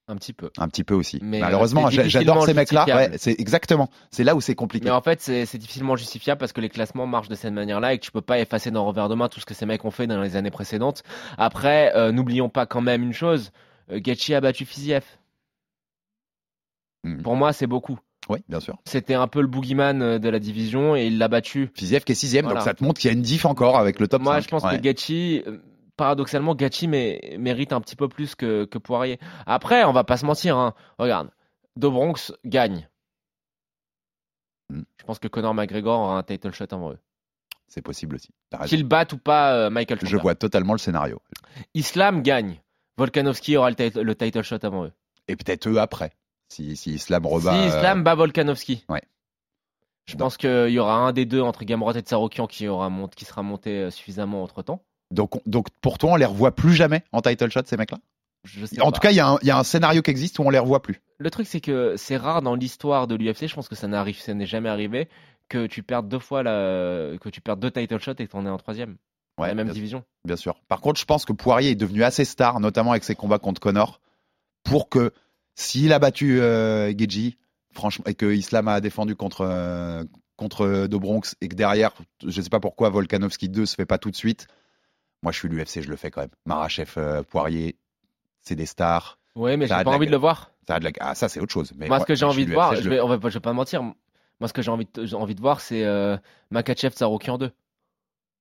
Speaker 7: Un petit peu.
Speaker 6: Un petit peu aussi.
Speaker 7: Mais,
Speaker 6: Malheureusement,
Speaker 7: euh,
Speaker 6: j'a- j'adore ces mecs-là. Ouais, c'est exactement. C'est là où c'est compliqué.
Speaker 7: Mais en fait, c'est difficilement justifiable parce que les classements marchent de cette manière-là et que tu peux pas effacer d'un revers de main tout ce que ces mecs ont fait dans les années précédentes. Après, euh, n'oublions pas quand même une chose. Gaethje a battu Fiziev.
Speaker 6: Hmm.
Speaker 7: Pour moi, c'est beaucoup.
Speaker 6: Oui, bien sûr.
Speaker 7: C'était un peu le boogeyman euh, de la division et il l'a battu.
Speaker 6: Fiziev qui est sixième,
Speaker 7: Voilà.
Speaker 6: donc ça te montre qu'il y a une diff encore avec le top
Speaker 7: Moi,
Speaker 6: 5.
Speaker 7: je pense
Speaker 6: Ouais.
Speaker 7: que Gaethje, euh, paradoxalement, mé- mérite un petit peu plus que, que Poirier. Après, on va pas se mentir. Hein. Regarde, Dobronx gagne.
Speaker 6: Hmm.
Speaker 7: Je pense que Conor McGregor aura un title shot avant eux.
Speaker 6: C'est possible aussi.
Speaker 7: Qu'il batte ou pas euh, Michael
Speaker 6: Je
Speaker 7: Chandler.
Speaker 6: vois totalement le scénario.
Speaker 7: Islam gagne. Volkanovski aura le, le title shot avant eux.
Speaker 6: Et peut-être eux après. Si, si Islam rebat.
Speaker 7: si Islam bat Volkanovski.
Speaker 6: ouais.
Speaker 7: Je pense qu'il y aura un des deux entre Gamrot et Tsaroukian qui, aura mont- qui sera monté euh, suffisamment entre temps.
Speaker 6: euh, donc, on- donc pour toi, on les revoit plus jamais en title shot, ces mecs-là? En
Speaker 7: pas.
Speaker 6: tout cas, il y, a un- il y a un scénario qui existe où on les revoit plus.
Speaker 7: Le truc, c'est que c'est rare dans l'histoire de l'UFC. Je pense que ça n'arrive, ça n'est jamais arrivé que tu perdes deux fois la, que tu perdes deux title shots et que t'en es en troisième. dans
Speaker 6: Ouais,
Speaker 7: la même
Speaker 6: bien,
Speaker 7: division.
Speaker 6: bien sûr. Par contre, je pense que Poirier est devenu assez star, notamment avec ses combats contre Connor, pour que s'il a battu euh, Geji, franchement, et que Islam a défendu contre, euh, contre De Bronx, et que derrière, je sais pas pourquoi Volkanovski 2 se fait pas tout de suite. Moi, je suis l'UFC, je le fais quand même. Marachev, euh, Poirier, c'est des stars.
Speaker 7: Ouais, mais j'ai
Speaker 6: de
Speaker 7: pas
Speaker 6: la
Speaker 7: envie de le voir.
Speaker 6: Ça, a de la- ah, ça c'est autre chose. Mais
Speaker 7: Moi, ce que j'ai envie de voir, je vais, on va, je vais pas mentir. Moi, ce que j'ai envie, de- envie de voir, c'est euh, Makachev Tsaroukian 2.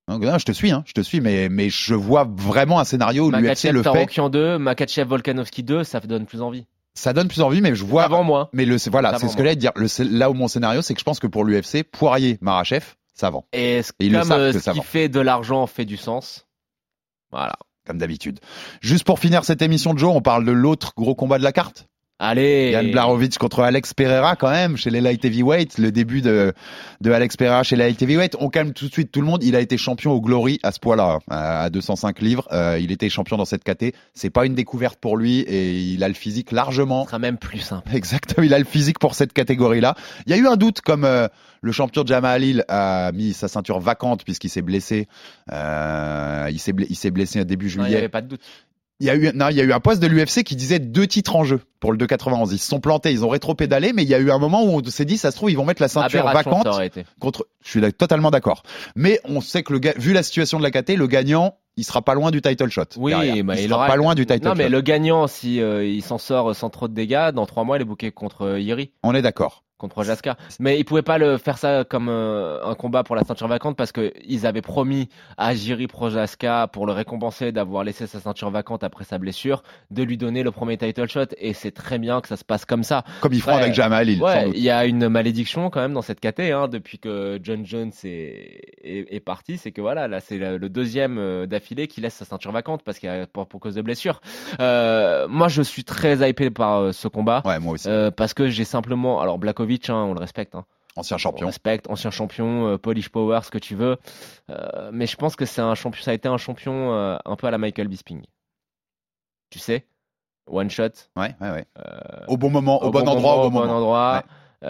Speaker 6: Non, non, je te suis, hein, je te suis, mais, mais je vois vraiment un scénario où l'UFC
Speaker 7: Makachev
Speaker 6: le fait.
Speaker 7: Tsaroukian 2, Makachev Volkanovski 2, ça donne plus envie.
Speaker 6: Ça donne plus envie, mais je vois.
Speaker 7: Avant moi.
Speaker 6: Mais le, voilà, c'est ce que j'allais dire. Le, là où mon scénario, c'est que je pense que pour l'UFC, Poirier, Marachev, ça vend,
Speaker 7: Et ce-
Speaker 6: Et ils le
Speaker 7: comme
Speaker 6: savent
Speaker 7: euh,
Speaker 6: que
Speaker 7: ce
Speaker 6: ça
Speaker 7: qui
Speaker 6: vend.
Speaker 7: fait de l'argent fait du sens? Voilà.
Speaker 6: comme d'habitude. Juste pour finir cette émission de Joe, on parle de l'autre gros combat de la carte.
Speaker 7: Allez.
Speaker 6: Yann Blarovic contre Alex Pereira quand même chez les light heavyweight. Le début de, de Alex Pereira chez les light heavyweight. On calme tout de suite tout le monde. Il a été champion au Glory à ce poids-là, à 205 livres. Euh, il était champion dans cette KT. C'est pas une découverte pour lui et il a le physique largement
Speaker 7: Ce sera même plus simple.
Speaker 6: Exactement, il a le physique pour cette catégorie-là. Il y a eu un doute comme euh, le champion Jamal Halil a mis sa ceinture vacante puisqu'il s'est blessé. Euh, il s'est bl- il s'est blessé début
Speaker 7: Non, Il n'y
Speaker 6: juillet.
Speaker 7: avait pas de doute.
Speaker 6: Il y a eu non, il y a eu un poste de l'UFC qui disait deux titres en jeu pour le 291. Ils se sont plantés, ils ont rétro-pédalé, mais il y a eu un moment où on s'est dit, ça se trouve, ils vont mettre la ceinture
Speaker 7: Aberration,
Speaker 6: vacante contre. Je suis là- totalement d'accord. Mais on sait que le vu la situation de la KT, le gagnant, il sera pas loin du title shot.
Speaker 7: Oui, bah,
Speaker 6: il,
Speaker 7: il
Speaker 6: sera
Speaker 7: aura-
Speaker 6: pas loin du title
Speaker 7: Non, mais le gagnant, si euh, il s'en sort sans trop de dégâts, dans trois mois, il est booké contre euh, Yeri.
Speaker 6: On est d'accord.
Speaker 7: Contre Projaska. Mais ils pouvaient pas le faire ça comme euh, un combat pour la ceinture vacante parce que ils avaient promis à Jiri Projaska pour le récompenser d'avoir laissé sa ceinture vacante après sa blessure, de lui donner le premier title shot. Et c'est très bien que ça se passe comme ça.
Speaker 6: Comme ils feront
Speaker 7: Ouais.
Speaker 6: avec Jamal sans
Speaker 7: Ouais, il y a une malédiction quand même dans cette KT hein, depuis que John Jones est, est, est parti, c'est que voilà, là c'est le deuxième euh, d'affilée qui laisse sa ceinture vacante parce qu'il a pour, pour cause de blessure. Euh, moi, je suis très hypé par ce combat.
Speaker 6: Ouais, moi aussi.
Speaker 7: euh, parce que j'ai simplement, alors Hein, on le respecte, hein,
Speaker 6: Ancien
Speaker 7: on
Speaker 6: champion.
Speaker 7: respecte, ancien champion, euh, Polish Power, ce que tu veux, Euh, mais je pense que c'est un champion, ça a été un champion euh, un peu à la Michael Bisping. Tu sais, one shot,
Speaker 6: Ouais, ouais, ouais. au bon moment, au,
Speaker 7: au
Speaker 6: bon, endroit, au bon, moment.
Speaker 7: endroit.
Speaker 6: Ouais.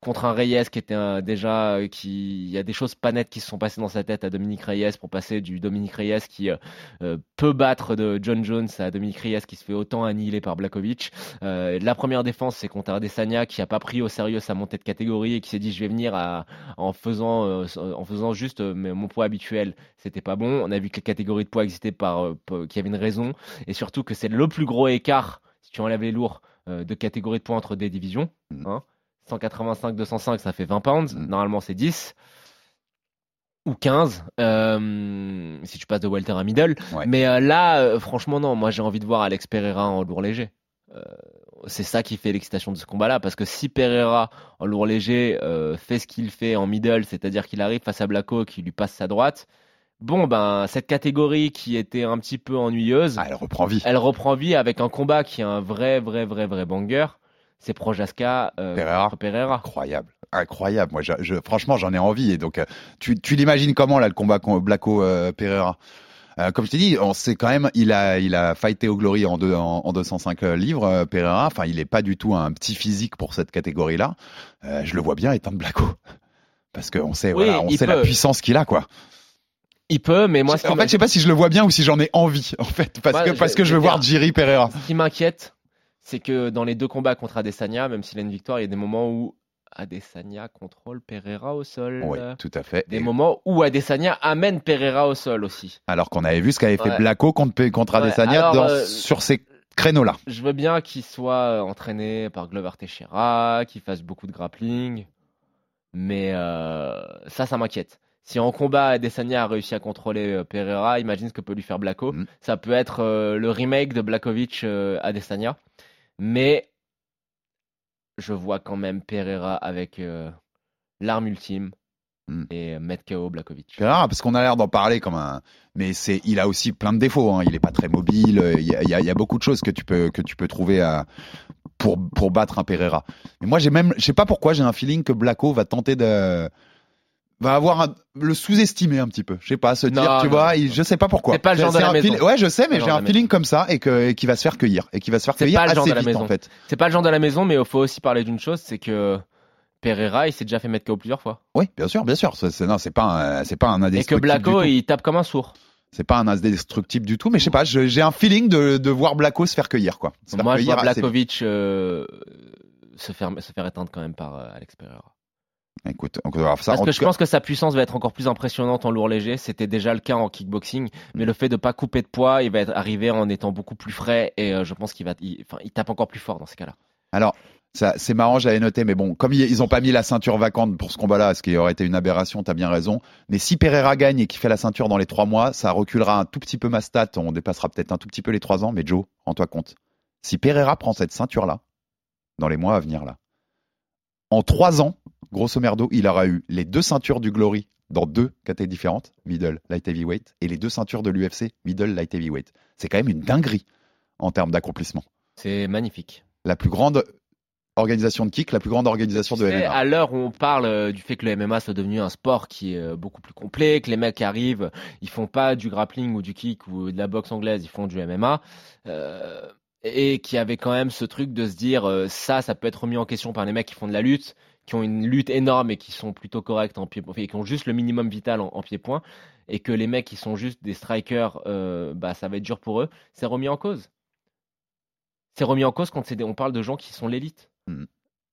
Speaker 7: Euh, contre un Reyes qui était un- déjà euh, qui il y a des choses pas nettes qui se sont passées dans sa tête à Dominique Reyes pour passer du Dominique Reyes qui euh, euh, peut battre de John Jones à Dominique Reyes qui se fait autant annihiler par Blakovic. Euh, la première défense c'est contre Adesanya qui a pas pris au sérieux sa montée de catégorie et qui s'est dit je vais venir en faisant euh, en faisant juste euh, mon poids habituel c'était pas bon. On a vu que les catégories de poids existaient par euh, qu'il y avait une raison et surtout que c'est le plus gros écart si tu enlèves les lourds euh, de catégories de poids entre des divisions. Hein. 185, 205, ça fait 20 pounds.
Speaker 6: Mhm.
Speaker 7: Normalement, c'est 10 ou 15 euh, si tu passes de welter à middle.
Speaker 6: Ouais.
Speaker 7: Mais euh, là, euh, franchement, non. Moi, j'ai envie de voir Alex Pereira en lourd léger. C'est ça qui fait l'excitation de ce combat-là, parce que si Pereira en lourd léger fait ce qu'il fait en middle, c'est-à-dire qu'il arrive face à Blacko, qui lui passe sa droite, bon ben cette catégorie qui était un petit peu ennuyeuse,
Speaker 6: Ah, elle reprend vie.
Speaker 7: elle reprend vie avec un combat qui est un vrai, vrai, vrai, vrai banger. C'est Projaska euh,
Speaker 6: Pereira. Incroyable, incroyable. Moi, je, je- franchement, j'en ai envie. Et donc, euh, tu, tu l'imagines comment là le combat Blacko euh, Pereira? Euh, Comme je t'ai dit, on sait quand même, il a, il a fighté au Glory en, deux, en, en 205 livres, euh, Pereira. Enfin, il est pas du tout un petit physique pour cette catégorie-là. Euh, je le vois bien éteindre Blacko. Parce qu'on sait,
Speaker 7: Oui,
Speaker 6: voilà, on sait la puissance qu'il a, quoi.
Speaker 7: Il peut, mais moi, ce qui
Speaker 6: en fait, je sais pas si je le vois bien ou si j'en ai envie, en fait, parce
Speaker 7: Moi,
Speaker 6: que
Speaker 7: je-
Speaker 6: parce que je
Speaker 7: je
Speaker 6: veux voir Jiri Pereira.
Speaker 7: ce qui m'inquiète, c'est que dans les deux combats contre Adesanya, même s'il a une victoire, il y a des moments où Adesanya contrôle Pereira au sol.
Speaker 6: Oui, tout à fait.
Speaker 7: Des
Speaker 6: Et-
Speaker 7: moments où Adesanya amène Pereira au sol aussi.
Speaker 6: alors qu'on avait vu ce qu'avait fait. Blacko contre, contre
Speaker 7: Ouais,
Speaker 6: Adesanya
Speaker 7: alors,
Speaker 6: dans-
Speaker 7: euh,
Speaker 6: sur ces créneaux-là.
Speaker 7: Je veux bien qu'il soit entraîné par Glover Teixeira, qu'il fasse beaucoup de grappling, mais euh, ça, ça m'inquiète. Si en combat Adesanya a réussi à contrôler euh, Pereira, imagine ce que peut lui faire Blacko.
Speaker 6: Mhm.
Speaker 7: Ça peut être euh, le remake de Blakovic Adesanya, mais je vois quand même Pereira avec euh, l'arme ultime
Speaker 6: Mhm.
Speaker 7: et mettre KO Blakovic.
Speaker 6: Pereira, parce qu'on a l'air d'en parler comme un, mais c'est, il a aussi plein de défauts. Hein. Il est pas très mobile. euh, Il y a, il y a- il y a beaucoup de choses que tu peux que tu peux trouver à, pour pour battre un Pereira. Mais moi, j'ai même, je sais pas pourquoi, j'ai un feeling que Blacko va tenter de va avoir un- le sous-estimer un petit peu. Je sais pas, se dire,
Speaker 7: Non,
Speaker 6: tu
Speaker 7: non,
Speaker 6: vois,
Speaker 7: non.
Speaker 6: il- je sais pas pourquoi.
Speaker 7: C'est pas le genre de la maison.
Speaker 6: Ouais, je sais, mais j'ai un feeling comme ça et que et qui va se faire cueillir et qui va se faire
Speaker 7: C'est
Speaker 6: cueillir
Speaker 7: pas le genre
Speaker 6: assez
Speaker 7: de la
Speaker 6: vite
Speaker 7: maison.
Speaker 6: en fait.
Speaker 7: C'est pas le genre de la maison, mais il faut aussi parler d'une chose, c'est que Pereira, il s'est déjà fait mettre KO plusieurs fois.
Speaker 6: Oui, bien sûr, bien sûr. C'est, non, c'est pas un, c'est pas un
Speaker 7: Et que Blacko, il tape comme un sourd.
Speaker 6: C'est pas un indestructible du tout, mais je sais pas, j'ai un feeling de, de voir Blacko se faire cueillir, quoi.
Speaker 7: Moi, je vois. Blakovic euh, se, faire, se faire éteindre quand même par euh, Alex Pereira.
Speaker 6: Écoute, on va voir ça.
Speaker 7: Parce
Speaker 6: En
Speaker 7: que je
Speaker 6: cas,
Speaker 7: pense que sa puissance va être encore plus impressionnante en lourd léger. C'était déjà le cas en kickboxing, mais le fait de pas couper de poids, il va être arrivé en étant beaucoup plus frais et euh, je pense qu'il va, il, enfin, il tape encore plus fort dans ce cas-là.
Speaker 6: Alors, c'est marrant, j'avais noté, mais bon, comme ils, ils ont pas mis la ceinture vacante pour ce combat-là, ce qui aurait été une aberration, t'as bien raison. Mais si Pereira gagne et qu'il fait la ceinture dans les trois mois, ça reculera un tout petit peu ma stat. On dépassera peut-être un tout petit peu les trois ans, mais Joe, rends-toi compte. Si Pereira prend cette ceinture-là, dans les mois à venir là, en trois ans, grosso merdo, il aura eu les deux ceintures du Glory dans deux catégories différentes, middle, light heavyweight, et les deux ceintures de l'UFC, middle, light heavyweight. C'est quand même une dinguerie en termes d'accomplissement.
Speaker 7: C'est magnifique.
Speaker 6: La plus grande organisation de kick, la plus grande organisation de
Speaker 7: sais,
Speaker 6: MMA.
Speaker 7: à l'heure où on parle euh, du fait que le MMA soit devenu un sport qui est euh, beaucoup plus complet, que les mecs arrivent, ils font pas du grappling ou du kick ou de la boxe anglaise, ils font du MMA, euh, et qui avait quand même ce truc de se dire euh, ça, ça peut être remis en question par les mecs qui font de la lutte, qui ont une lutte énorme et qui sont plutôt corrects en pied, et qui ont juste le minimum vital en, en pied-point, et que les mecs qui sont juste des strikers, euh, bah ça va être dur pour eux. C'est remis en cause. C'est remis en cause quand c'est des- on parle de gens qui sont l'élite.
Speaker 6: Mhm.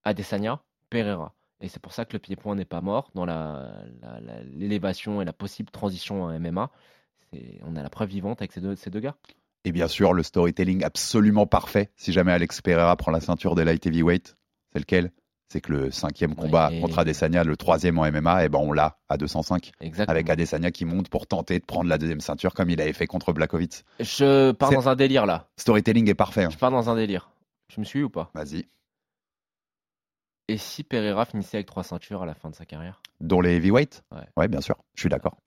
Speaker 7: Adesanya, Pereira. Et c'est pour ça que le pied-point n'est pas mort dans la- la- la- l'élévation et la possible transition en MMA. On a la preuve vivante avec ces deux, ces deux gars.
Speaker 6: Et bien sûr, le storytelling absolument parfait. Si jamais Alex Pereira prend la ceinture des light heavyweight, c'est lequel? C'est que le cinquième combat
Speaker 7: Ouais.
Speaker 6: contre Adesanya, le troisième en MMA, et ben on l'a à 205
Speaker 7: Exactement.
Speaker 6: avec Adesanya qui monte pour tenter de prendre la deuxième ceinture comme il avait fait contre Blachowicz.
Speaker 7: Je pars dans un délire là.
Speaker 6: Storytelling est parfait. hein.
Speaker 7: Je pars dans un délire. Je me suis ou pas?
Speaker 6: Vas-y.
Speaker 7: Et si Pereira finissait avec trois ceintures à la fin de sa carrière?
Speaker 6: Dont les heavyweight
Speaker 7: Ouais.
Speaker 6: bien sûr, je suis d'accord.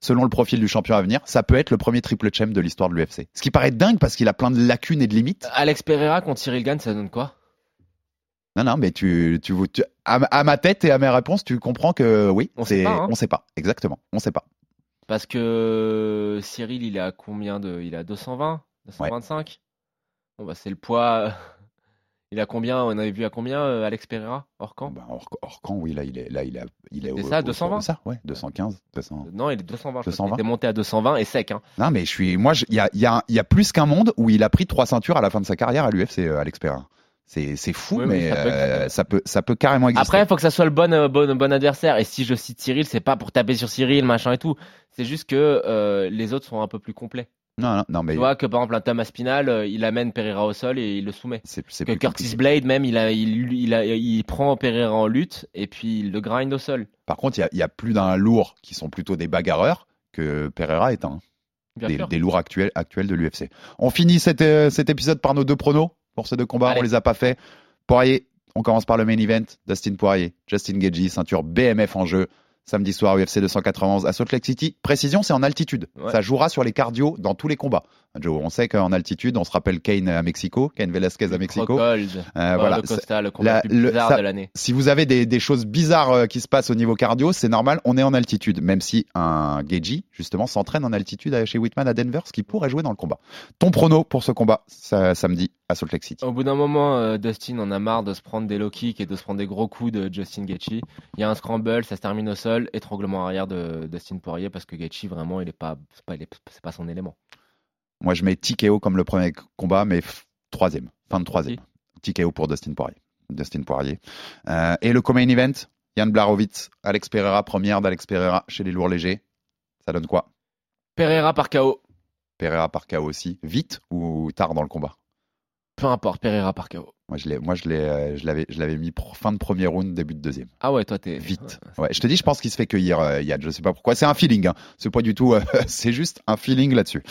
Speaker 6: Selon le profil du champion à venir, ça peut être le premier triple champ de l'histoire de l'UFC. Ce qui paraît dingue parce qu'il a plein de lacunes et de limites.
Speaker 7: Alex Pereira contre Cyril Gann, ça donne quoi?
Speaker 6: Non, non, mais tu, tu, tu- à, à ma tête et à mes réponses, tu comprends que oui,
Speaker 7: On sait pas, hein.
Speaker 6: on sait pas, exactement, on sait pas.
Speaker 7: Parce que Cyril, il est à combien de. Il à 220 225 Bon, bah, c'est le poids. Il a combien On avait vu à combien euh, Alex Pereira hors camp?
Speaker 6: Bah, hors, hors camp, oui, là, il est, là, il a, il est au-
Speaker 7: ça,
Speaker 6: autour
Speaker 7: 220?
Speaker 6: de ça, ouais, 215, 200.
Speaker 7: Non, il est 220. je crois
Speaker 6: 220.
Speaker 7: qu'il était monté à 220 et sec. Hein.
Speaker 6: Non, mais je suis, moi, il y a, il y, a, il y a plus qu'un monde où il a pris trois ceintures à la fin de sa carrière à l'UFC, euh, Alex Pereira. C'est, c'est fou,
Speaker 7: Oui,
Speaker 6: mais
Speaker 7: ça peut
Speaker 6: euh, ça peut, ça peut carrément exister.
Speaker 7: Après, il faut que ça soit le bon, euh, bon, bon adversaire. Et si je cite Cyril, c'est pas pour taper sur Cyril, machin et tout. C'est juste que euh, les autres sont un peu plus complets.
Speaker 6: Non, non, non, mais
Speaker 7: Tu vois que par exemple, un Thomas Spinal, euh, il amène Pereira au sol et il le soumet.
Speaker 6: c'est, c'est
Speaker 7: Que Curtis
Speaker 6: compliqué.
Speaker 7: Blade, même, il, a, il, il, a, il prend Pereira en lutte et puis il le grind au sol.
Speaker 6: Par contre, il y a, il y a plus d'un lourd qui sont plutôt des bagarreurs que Pereira est un. Des, lourds actuels, actuels de l'UFC. On finit cet, euh, cet épisode par nos deux pronos pour ces deux combats.
Speaker 7: Allez.
Speaker 6: On les a pas fait. Poirier, on commence par le main event. Dustin Poirier, Justin Gagey, ceinture BMF en jeu. Samedi soir, UFC 291 à Salt Lake City. Précision, c'est en altitude.
Speaker 7: Ouais.
Speaker 6: Ça jouera sur les cardio dans tous les combats. Joe, on sait qu'en altitude, on se rappelle Kane à Mexico, Kane Velasquez à Mexico. Euh, voilà.
Speaker 7: le Costa, le combat
Speaker 6: la-
Speaker 7: le plus
Speaker 6: le-
Speaker 7: bizarre
Speaker 6: ça-
Speaker 7: de l'année.
Speaker 6: Si vous avez des, des choses bizarres euh, qui se passent au niveau cardio, c'est normal, on est en altitude. Même si un Gagey, justement, s'entraîne en altitude chez Whitman à Denver, ce qui pourrait jouer dans le combat. Ton prono pour ce combat, ça- samedi à Salt Lake City.
Speaker 7: Au bout d'un moment, euh, Dustin en a marre de se prendre des low kicks et de se prendre des gros coups de Justin Gaethje. Il y a un scramble, ça se termine au sol, étranglement arrière de Dustin Poirier parce que Gaethje vraiment, il est pas, c'est pas, est- son élément.
Speaker 6: Moi, je mets TKO comme le premier combat, mais troisième, fin de troisième. TKO pour Dustin Poirier. Dustin Poirier. Euh, et le co-main event, Yann Blachowicz, Alex Pereira, première d'Alex Pereira chez les lourds légers. Ça donne quoi?
Speaker 7: Pereira par KO.
Speaker 6: Pereira par KO aussi, vite ou tard dans le combat?
Speaker 7: Peu importe, Pereira par KO.
Speaker 6: Moi, je l'ai, moi, je l'ai, euh, je l'avais, je l'avais mis pour fin de premier round, début de deuxième.
Speaker 7: Ah ouais, toi t'es
Speaker 6: Vite. Ouais, je te dis, je pense qu'il se fait cueillir, euh, Yann. Je sais pas pourquoi. C'est un feeling. Hein. C'est pas du tout. euh, c'est juste un feeling là-dessus.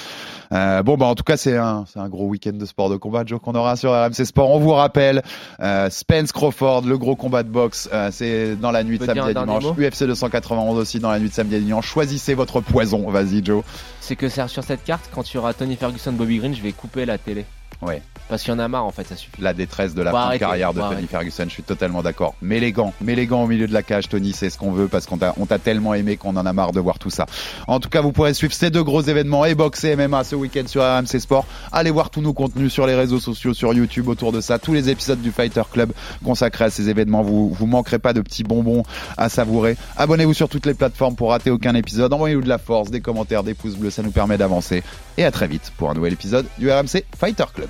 Speaker 6: Euh, bon, bah en tout cas, c'est un, c'est un gros week-end de sport de combat, Joe, qu'on aura sur RMC Sport. On vous rappelle, euh, Spence Crawford, le gros combat de boxe, euh, c'est dans la nuit de samedi à dimanche. UFC 291 aussi dans la nuit de samedi à dimanche. Choisissez votre poison. Vas-y, Joe.
Speaker 7: C'est que c'est sur cette carte, quand il y aura Tony Ferguson, Bobby Green, je vais couper la télé.
Speaker 6: Ouais.
Speaker 7: Parce qu'il y en a marre en fait, ça suffit.
Speaker 6: La détresse de la fin
Speaker 7: arrêter,
Speaker 6: de carrière de Tony
Speaker 7: arrêter.
Speaker 6: Ferguson, je suis totalement d'accord. Mets les gants, mets les gants au milieu de la cage, Tony, c'est ce qu'on veut parce qu'on t'a, on t'a tellement aimé qu'on en a marre de voir tout ça. En tout cas, vous pourrez suivre ces deux gros événements et boxe et MMA ce week-end sur RMC Sport. Allez voir tous nos contenus sur les réseaux sociaux, sur YouTube autour de ça, tous les épisodes du Fighter Club consacrés à ces événements. Vous, vous manquerez pas de petits bonbons à savourer. Abonnez-vous sur toutes les plateformes pour rater aucun épisode. Envoyez-nous de la force, des commentaires, des pouces bleus, ça nous permet d'avancer. Et à très vite pour un nouvel épisode du RMC Fighter Club.